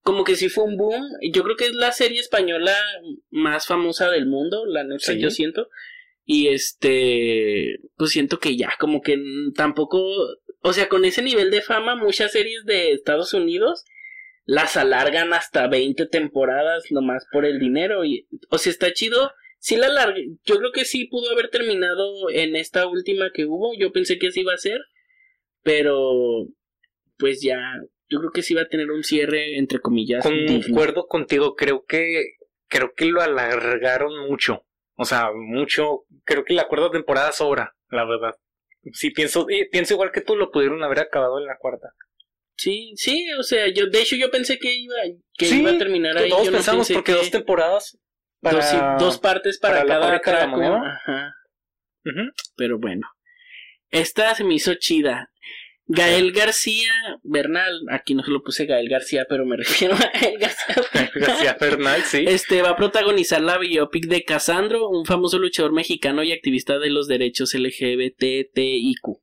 como que sí fue un boom. Yo creo que es la serie española más famosa del mundo, la neta, Sí. yo siento. Y este, pues siento que ya, como que tampoco, o sea, con ese nivel de fama, muchas series de Estados Unidos las alargan hasta 20 temporadas nomás por el dinero. Y, o sea, está chido. Sí la alargué. Yo creo que sí pudo haber terminado en esta última que hubo. Yo pensé que así iba a ser. Pero, pues ya, yo creo que sí va a tener un cierre, entre comillas. Concuerdo contigo, creo que creo que lo alargaron mucho. O sea, mucho, creo que la cuarta temporada sobra, la verdad. Sí, pienso, eh, pienso igual que tú, lo pudieron haber acabado en la cuarta. Sí, sí, o sea, yo, de hecho yo pensé que iba, que Sí, iba a terminar ahí. Todos yo pensamos porque que- dos temporadas para... dos, partes para, para cada fábrica de la traco. moneda. Ajá. Ujú. Pero bueno. Esta se me hizo chida. Gael García Bernal, aquí no se lo puse Gael García, pero me refiero a Gael García. García Bernal, sí. Este va a protagonizar la biopic de Casandro, un famoso luchador mexicano y activista de los derechos LGBTIQ.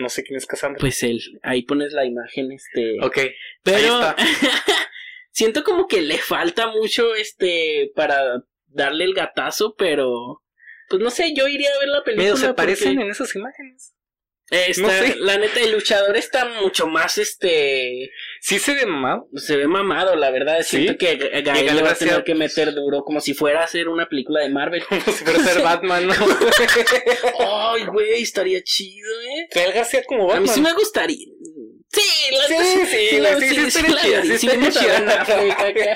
No sé quién es Cassandra. Pues él, ahí pones la imagen, este. ok, Pero Ahí siento como que le falta mucho este para darle el gatazo, pero pues no sé, yo iría a ver la película. medio se porque- parecen en esas imágenes. Está- no sé. La neta, el luchador está mucho más, este, Sí se ve mamado. se ve mamado, la verdad. Sí. Siento que Ga- Gael le va a tener que meter duro, como si fuera a hacer una película de Marvel. Como si fuera a ser Batman, ¿no? Ay, güey, estaría chido, eh. Gael García como A Batman. mí sí me gustaría. Sí, la Sí, neta, sí, la- sí, sí, sí, Sí, a acá. eh,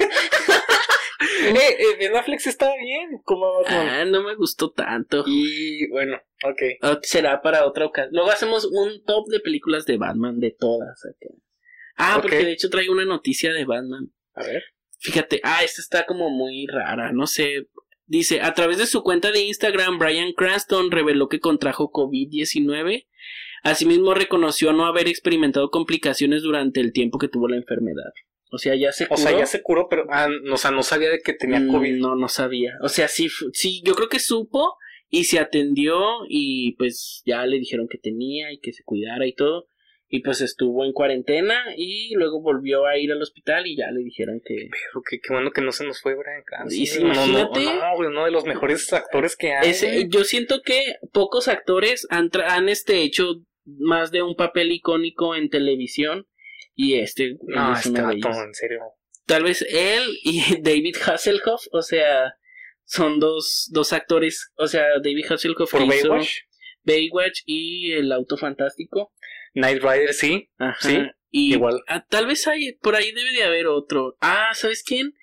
eh, Ben Affleck sí estaba bien como Batman. Ah, no me gustó tanto. Y bueno, ok. Ah, Será para otra ocasión. Luego hacemos un top de películas de Batman, de todas. acá. Ah, porque de hecho traigo una noticia de Batman. A ver. Fíjate, ah, esta está como muy rara, no sé. Dice, a través de su cuenta de Instagram, Brian Cranston reveló que contrajo COVID-19. Asimismo, reconoció no haber experimentado complicaciones durante el tiempo que tuvo la enfermedad. O sea, ya se O curó. sea, ya se curó, pero ah, no, o sea, no sabía de que tenía Mm, COVID. No, no sabía. O sea, sí, sí, yo creo que supo y se atendió y pues ya le dijeron que tenía y que se cuidara y todo. Y pues estuvo en cuarentena y luego volvió a ir al hospital y ya le dijeron que... Pero qué, qué bueno que no se nos fue Brian Cranston. Y sí, No, imagínate. No, uno de los mejores actores que hay. Ese, yo siento que pocos actores han, han este, hecho más de un papel icónico en televisión y este no, es este en serio. Tal vez él y David Hasselhoff, o sea, son dos, dos actores, o sea, David Hasselhoff Por hizo Baywatch, Baywatch y El Auto Fantástico. Knight Rider, sí. Ajá. Sí, y igual. ah, tal vez hay, por ahí debe de haber otro. Ah, ¿sabes quién?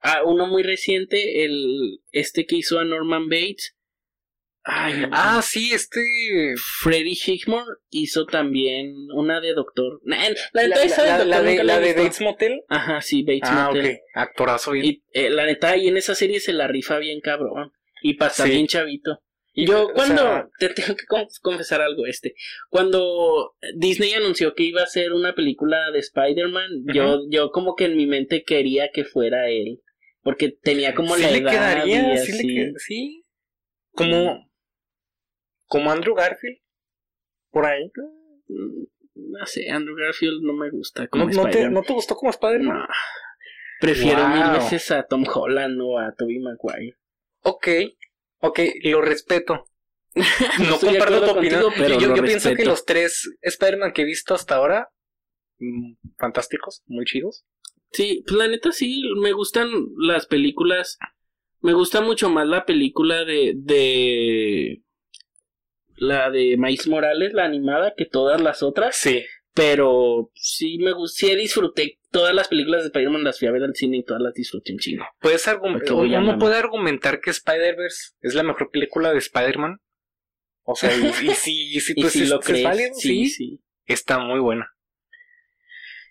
Ah, uno muy reciente, el este que hizo a Norman Bates. Ay, Ah, sí, este. Freddie Highmore hizo también una de Doctor. La, La, la- la Doctor de, la de. Bates Motel. Ajá, sí, Bates Ah, Motel. ok. Actorazo bien. Y eh, la neta, ahí en esa serie se la rifa bien cabrón. Y pasa Sí. bien chavito. Y, Yo cuando, sea, te tengo que con- confesar algo, este, cuando Disney anunció que iba a hacer una película de Spider-Man, yo, yo como que en mi mente quería que fuera él, porque tenía como sí la le edad quedaría, y sí, le qued- sí. Como, como Andrew Garfield. Por ahí. Mm, No sé, Andrew Garfield no me gusta como ¿No, no te. ¿No te gustó como Spider-Man? No. Prefiero Wow. mil veces a Tom Holland o a Tobey Maguire. Ok, ok, lo respeto. No, comparto tu opinión. contigo, pero yo yo pienso que los tres Spider-Man que he visto hasta ahora, mm, fantásticos, muy chidos. Sí, pues la neta sí, me gustan las películas. Me gusta mucho más la película de. de. la de Maíz Morales, la animada, que todas las otras. Sí. Pero sí me gustó, sí disfruté todas las películas de Spider-Man, las fui a ver al cine y todas las disfruté un chingo. Puedes argumentar, uno puede argumentar que Spider-Verse es la mejor película de Spider-Man. O sea, y, y sí, y sí, Y pues si es, lo es crees, válido, sí, sí, sí. Está muy buena.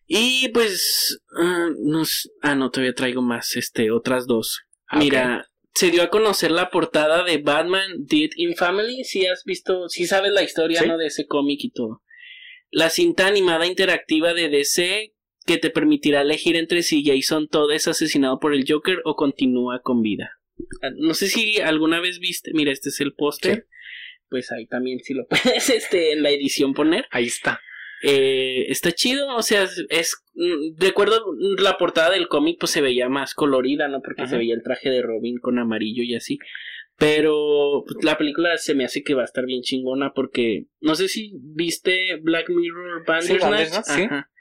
Y pues, ah, nos, ah, no, todavía traigo más, este, otras dos. Ah, Mira, se dio a conocer la portada de Batman Dead in Family. Si has visto, si sabes la historia. ¿no? De ese cómic y todo. La cinta animada interactiva de DC que te permitirá elegir entre si Jason Todd es asesinado por el Joker o continúa con vida. Ah, No sé si alguna vez viste, mira, este es el póster. Pues ahí también si lo puedes este, en la edición poner. Ahí está. Eh, está chido, o sea, es, es- mm, recuerdo mm, la portada del cómic pues se veía más colorida, ¿no? Porque Ajá. se veía el traje de Robin con amarillo y así. Pero pues, la película se me hace que va a estar bien chingona porque no sé si viste Black Mirror Bandersnatch. Sí. Ajá.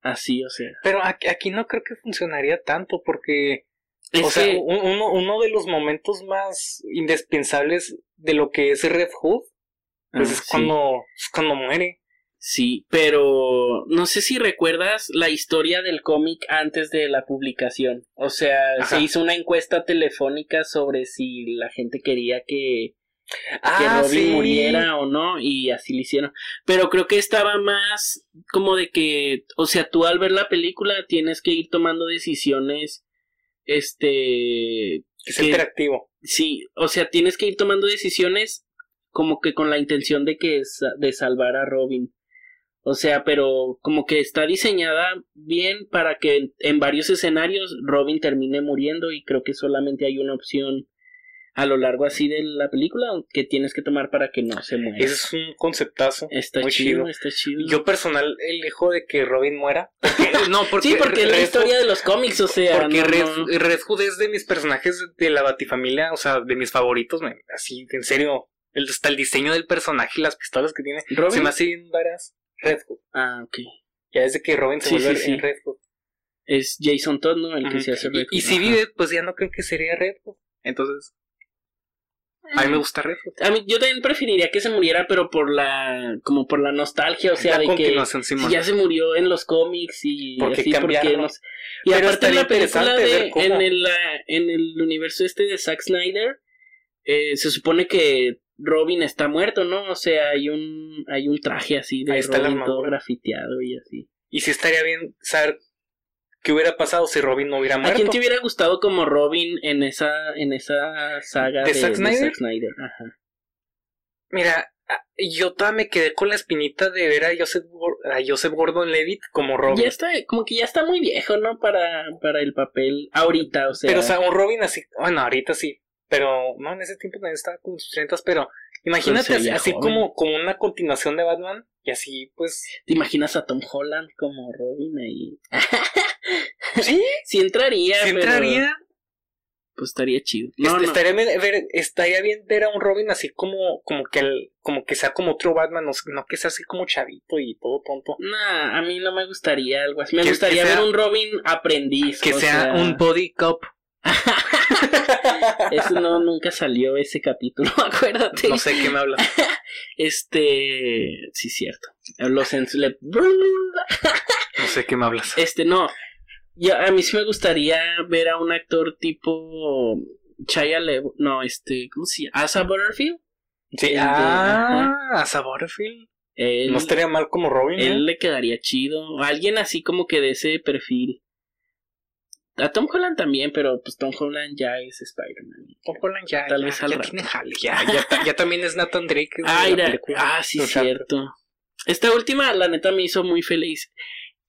Así, o sea. Pero aquí, aquí no creo que funcionaría tanto porque, Es o sea, que- uno, uno de los momentos más indispensables de lo que es Red Hood, pues ah, es sí. cuando, es cuando muere. Sí, pero no sé si recuerdas la historia del cómic antes de la publicación. O sea, Ajá. se hizo una encuesta telefónica sobre si la gente quería que, que Ah, Robin sí. muriera o no, y así lo hicieron. Pero creo que estaba más como de que, o sea, tú al ver la película tienes que ir tomando decisiones, este, Es que- interactivo. Sí, o sea, tienes que ir tomando decisiones como que con la intención de que de salvar a Robin. O sea, pero como que está diseñada bien para que en, en varios escenarios Robin termine muriendo y creo que solamente hay una opción a lo largo así de la película que tienes que tomar para que no se muera. Ese es un conceptazo. está muy chido, chido. está chido. Yo personal elijo de que Robin muera. Porque- no, porque sí, porque es la historia Hood- de los cómics, o sea, Porque no, Red, no. Red Hood es de mis personajes de la Batifamilia, o sea, de mis favoritos, me- así, en serio. El, hasta el diseño del personaje y las pistolas que tiene. ¿Robin? Se me hace bien varas. Red Hood. Ah, ok. Ya desde que Robin se Sí, vuelve sí, sí. en Red Hood. Es Jason Todd, ¿no? El que se hace Y- Red y, si vive, pues ya no creo que sería Red Hood. Entonces, a mí me gusta Red Hood. A mí, yo también preferiría que se muriera, pero por la, como por la nostalgia, o sea, la de que si ya se murió en los cómics y ¿Por qué así, porque no sé. Y Pero aparte en la película de, en el, en el universo este de Zack Snyder, eh, se supone que Robin está muerto, ¿no? O sea, hay un, hay un traje así de Ahí está Robin todo grafiteado y así. Y sí estaría bien saber qué hubiera pasado si Robin no hubiera ¿A muerto. quién te hubiera gustado como Robin en esa, en esa saga ¿De de, Zack de Snyder? Zack Snyder? Ajá. Mira, ah, yo todavía me quedé con la espinita de ver a Joseph, a Joseph Gordon-Levitt como Robin. Ya está, como que ya está muy viejo, ¿no? Para, para el papel ahorita, o sea. Pero, o sea, un Robin así, bueno, ahorita sí, pero no, en ese tiempo también estaba con sus 30, pero imagínate Pues así, como, como una continuación de Batman, y así, pues, ¿Te imaginas a Tom Holland como Robin ahí? sí, Sí entraría, sí pero entraría. pues estaría chido. Este, No. Estaría, bien ver, estaría bien ver a un Robin así como, como que el, como que sea como otro Batman, no, no que sea así como chavito y todo tonto. Nah, a mí no me gustaría algo así. Me gustaría sea- ver un Robin aprendiz. Que o sea un body cop. Eso no, nunca salió ese capítulo, acuérdate. No sé qué me hablas. Este, sí, cierto. Los en le- No sé qué me hablas. Este, no. Ya, a mí sí me gustaría ver a un actor tipo Chaya Levo, no, este, ¿cómo se llama? Asa Butterfield. Sí, el de- ah, a Saborfield. Él, No estaría mal como Robin, ¿eh? él le quedaría chido. Alguien así como que de ese perfil. A Tom Holland también, pero pues Tom Holland ya es Spider-Man. Tom Holland ya, Tal ya, vez ya rato. tiene jale, ya, ya, ta- ya también es Nathan Drake. de Ah, la mira. película. ah, sí, O sea, cierto. Esta última, la neta, me hizo muy feliz.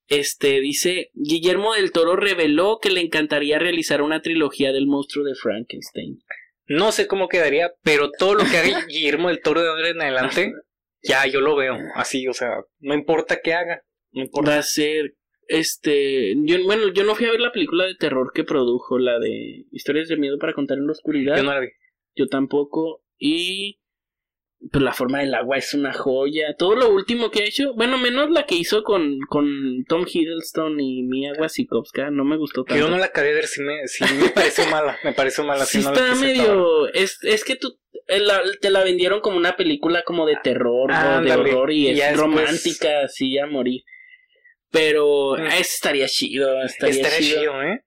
Este, dice, Guillermo del Toro reveló que le encantaría realizar una trilogía del monstruo de Frankenstein. No sé cómo quedaría, pero todo lo que haga Guillermo del Toro de ahora en adelante, ya yo lo veo así, o sea, no importa qué haga, no importa. Va a ser, este, yo, bueno, yo no fui a ver la película de terror que produjo, la de Historias de Miedo para contar en la oscuridad. Yo no la vi. Yo tampoco. Y Pues la forma del agua es una joya. Todo lo último que ha hecho, bueno, menos la que hizo con, con Tom Hiddleston y Mia Wasikowska, no me gustó tanto. Yo no la acabé de ver, sí me, pareció mala, me pareció mala. Sí no la está medio... Es, es que tú eh, la- te la vendieron como una película como de terror o de horror y y es romántica así a morir. Pero Mm. estaría chido, estaría, Estaría chido. chido, ¿eh?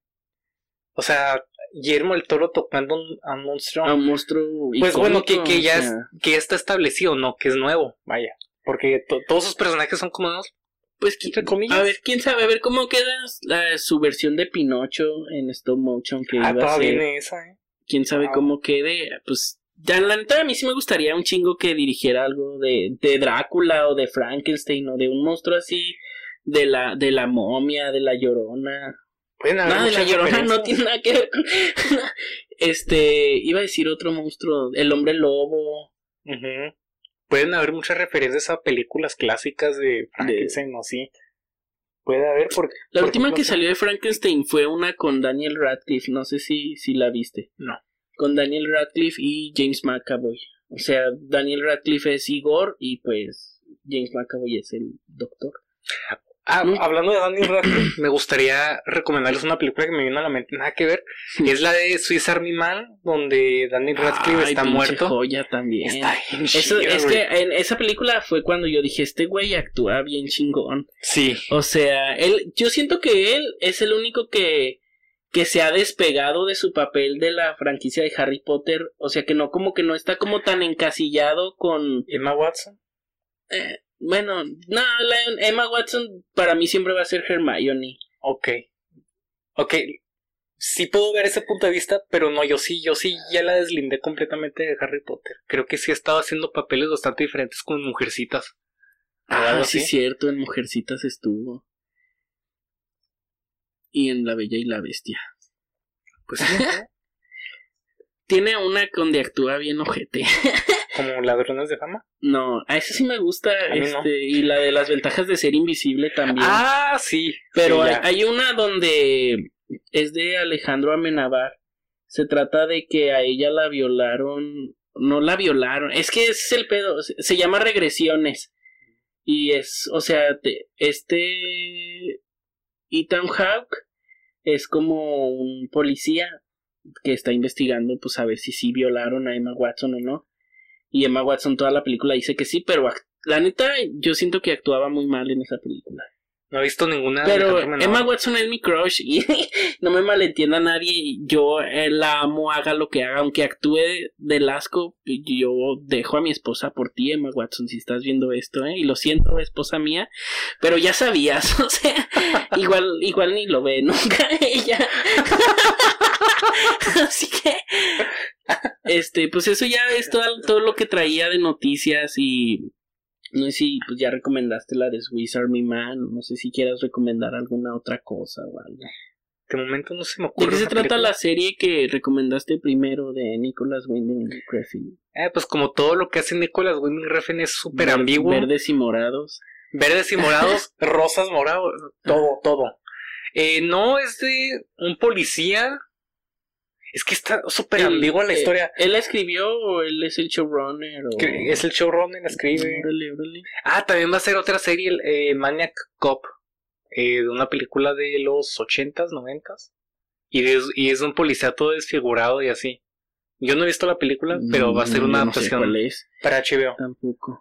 O sea, Guillermo el Toro tocando un- a un monstruo. A un monstruo pues bueno, que, que ya, es- que ya está establecido, ¿no? Que es nuevo, vaya. Porque to- todos sus personajes son como nuevos. Pues qui- entre comillas. a ver, quién sabe, a ver cómo queda la- su versión de Pinocho en stop motion que Ah, iba a ser. viene esa, ¿eh? quién sabe Wow. cómo quede, pues ya la neta a mí sí me gustaría un chingo que dirigiera algo de, de Drácula o de Frankenstein o de un monstruo así de la de la momia, de la llorona. Pueden haber Nada de la llorona no tiene nada que ver con este, iba a decir otro monstruo, el hombre lobo. Ujú. Pueden haber muchas referencias a películas clásicas de Frankenstein o así. Puede haber porque... La por última ejemplo, que salió de Frankenstein fue una con Daniel Radcliffe, no sé si si la viste. No. Con Daniel Radcliffe y James McAvoy. O sea, Daniel Radcliffe es Igor y pues James McAvoy es el doctor. Ah, Mm. hablando de Daniel Radcliffe, me gustaría recomendarles una película que me vino a la mente, nada que ver. Es la de Swiss Army Man, donde Daniel Radcliffe Ay, está muerto. joya también. Está bien Eso, chido, es güey. que en esa película fue cuando yo dije, este güey actúa bien chingón. Sí, O sea, él, yo siento que él es el único que, que se ha despegado de su papel de la franquicia de Harry Potter. O sea, que no, como que no está como tan encasillado con... Emma Watson. eh, bueno, no, la- Emma Watson para mí siempre va a ser Hermione. Ok. Ok. Sí puedo ver ese punto de vista, pero no, yo sí, yo sí ya la deslindé completamente de Harry Potter. Creo que sí estaba haciendo papeles bastante diferentes con mujercitas. Ah, sí, cierto, en Mujercitas estuvo. Y en La Bella y la Bestia. Pues. Tiene una donde actúa bien ojete. como ladrones de fama. No, a ese sí me gusta. no. Este, y la de las ventajas de ser invisible también. Ah, sí. Pero sí, hay, una donde es de Alejandro Amenabar. Se trata de que a ella la violaron. No la violaron. Es que ese es el pedo. Se, se llama regresiones. Y es, o sea, te- este Ethan Hawke es como un policía que está investigando, pues a ver si sí violaron a Emma Watson o no. Y Emma Watson toda la película dice que sí, pero la neta yo siento que actuaba muy mal en esa película. No he visto ninguna. de Pero. Emma Watson es mi crush y no me malentienda nadie. Yo eh, la amo, haga lo que haga, aunque actúe del asco. Yo dejo a mi esposa por ti, Emma Watson, si estás viendo esto, ¿eh? Y lo siento, esposa mía, pero ya sabías, o sea, igual, igual ni lo ve nunca ella. Así que, este, pues eso ya es todo, todo lo que traía de noticias y no sé si pues ya recomendaste la de Swiss Army Man, no sé si quieras recomendar alguna otra cosa o algo. De momento no se me ¿De ocurre. qué se trata película. la serie que recomendaste primero de Nicholas Winding Refn? Eh, pues como todo lo que hace Nicolas Winding Refn es súper ambiguo. Verdes y morados. Verdes y morados, rosas morados, todo, todo. Eh, no, es de un policía. Es que está súper ambigua la eh, historia. ¿Él la escribió o él es el showrunner? O... Es el showrunner, escribe. Órale, órale. Ah, también va a ser otra serie, eh, Maniac Cop, eh, de una película de los ochentas, noventas. Y, de- y es un policía todo desfigurado y así. Yo no he visto la película, pero va a ser Mm, una yo no sé adaptación es, para HBO. tampoco.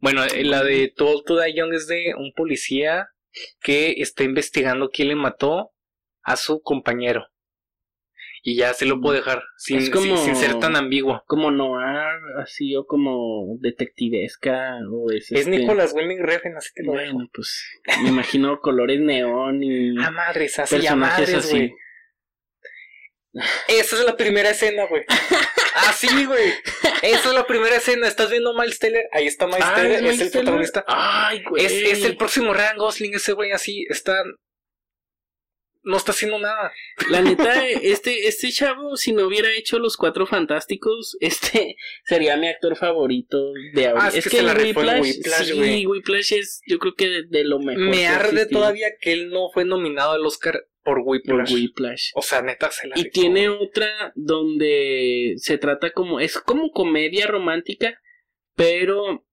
Bueno, eh, la de Too Old to Die Young es de un policía que está investigando quién le mató a su compañero. Y ya se lo puedo dejar, sin, como- sin, sin ser tan ambiguo. Como noir, así, o como detectivesca, o es Es este- Nicolas Winding Refn, así que lo dejo. Bueno, pues me imagino colores neón y A madres, así a personajes madres, así. Esa es la primera escena, güey. Así, güey. Esa es la primera escena. ¿Estás viendo Miles Teller? Ahí está Miles Ah, Teller, es Miles el protagonista. Ay, güey. Es, es el próximo Ryan Gosling, ese güey así. Está. No está haciendo nada. La neta, este, este chavo, si no hubiera hecho los cuatro fantásticos, este sería mi actor favorito de ahora. Ah, es que se la Whiplash, sí. Whiplash es, yo creo que de, de lo mejor. Me que arde todavía que él no fue nominado al Oscar por por Whiplash. Whiplash. O sea, neta se la Y rifó. tiene otra donde se trata como, es como comedia romántica, pero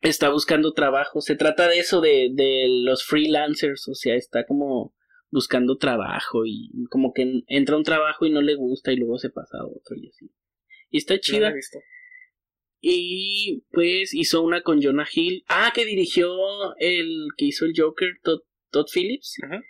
está buscando trabajo. Se trata de eso de, de los freelancers, o sea, está como buscando trabajo y como que entra a un trabajo y no le gusta y luego se pasa a otro y así. Y está chida. Y pues hizo una con Jonah Hill. Ah, que dirigió el que hizo el Joker, Todd, Todd Phillips. Ujú.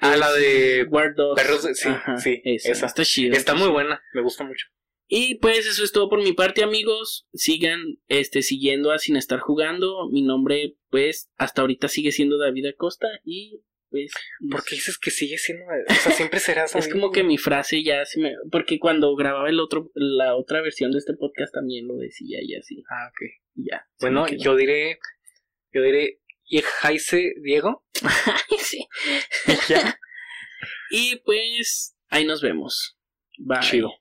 Ah, la de War Dogs. Perros de- sí, sí, esa. esa. Está chida. Está muy buena, me gusta mucho. Y pues eso es todo por mi parte, amigos. Sigan este siguiendo a Sin Estar Jugando. Mi nombre, pues, hasta ahorita sigue siendo David Acosta. Y pues. ¿Por qué dices que sigue siendo? O sea, siempre serás Es como que mi frase ya se me. Porque cuando grababa el otro, la otra versión de este podcast también lo decía y así. Ah, ok. Ya. Bueno, yo diré. Yo diré. ¿Y Jaise Diego? Sí. Ya. Y pues ahí nos vemos. Bye. Chido.